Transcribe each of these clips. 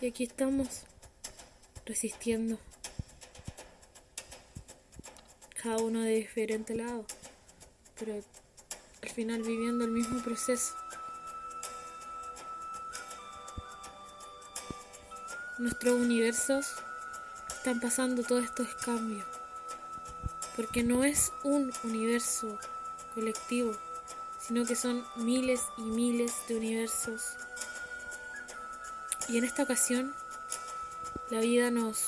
Y aquí estamos, resistiendo. Cada uno de diferente lado, pero al final viviendo el mismo proceso. Nuestros universos están pasando todos estos cambios, porque no es un universo colectivo, sino que son miles y miles de universos y en esta ocasión la vida nos,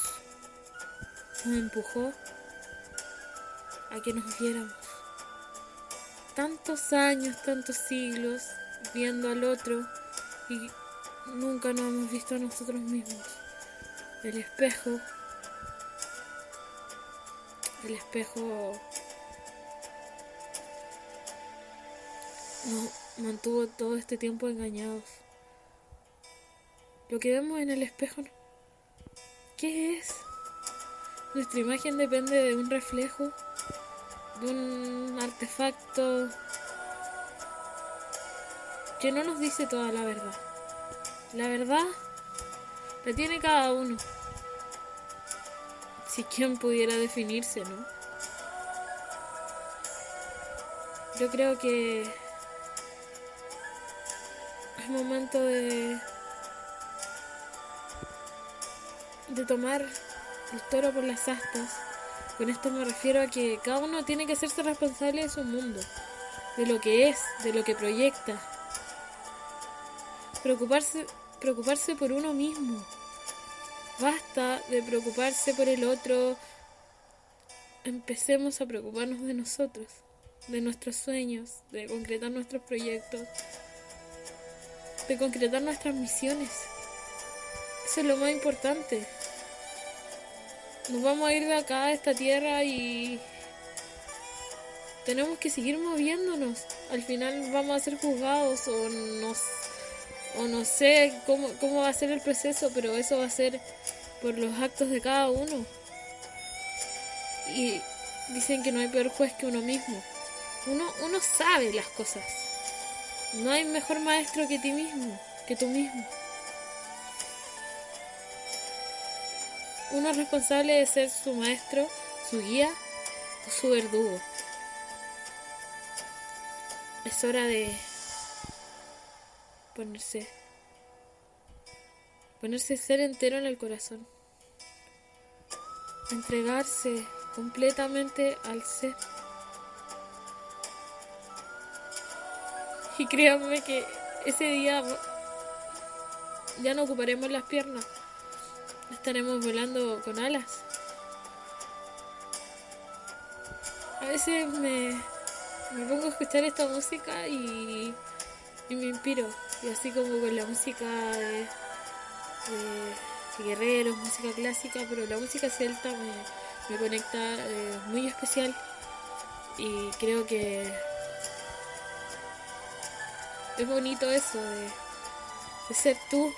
nos empujó a que nos viéramos. Tantos años, tantos siglos viendo al otro y nunca nos hemos visto a nosotros mismos. El espejo, el espejo nos mantuvo todo este tiempo engañados. Lo que vemos en el espejo, ¿qué es? Nuestra imagen depende de un reflejo, de un artefacto que no nos dice toda la verdad. La verdad la tiene cada uno. Si quien pudiera definirse, ¿no? Yo creo que es momento de de tomar el toro por las astas. Con esto me refiero a que cada uno tiene que hacerse responsable de su mundo, de lo que es, de lo que proyecta. Preocuparse, preocuparse por uno mismo. Basta de preocuparse por el otro. Empecemos a preocuparnos de nosotros, de nuestros sueños, de concretar nuestros proyectos, de concretar nuestras misiones. Eso es lo más importante nos vamos a ir de acá, de esta tierra y tenemos que seguir moviéndonos. Al final vamos a ser juzgados o no, o no sé cómo, cómo va a ser el proceso, pero eso va a ser por los actos de cada uno. Y dicen que no hay peor juez que uno mismo. Uno, uno sabe las cosas. No hay mejor maestro que ti mismo, que tú mismo. Uno es responsable de ser su maestro, su guía o su verdugo. Es hora de ponerse ponerse ser entero en el corazón. Entregarse completamente al ser. Y créanme que ese día ya no ocuparemos las piernas estaremos volando con alas. A veces me, me pongo a escuchar esta música y, y, me inspiro. Y así como con la música de, guerreros, música clásica, pero la música celta me, me conecta eh, muy especial. Y creo que es bonito eso de ser tú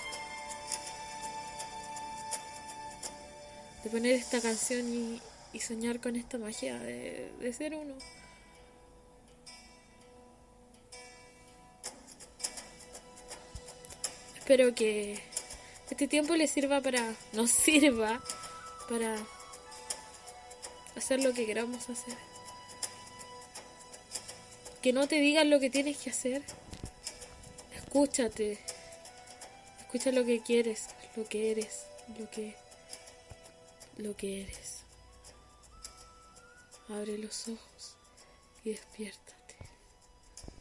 de poner esta canción y, soñar con esta magia de, de ser uno. Espero que este tiempo les sirva para, nos sirva para hacer lo que queramos hacer. Que no te digan lo que tienes que hacer. Escúchate. Escucha lo que quieres, lo que eres, lo que lo que eres. Abre los ojos y despierta.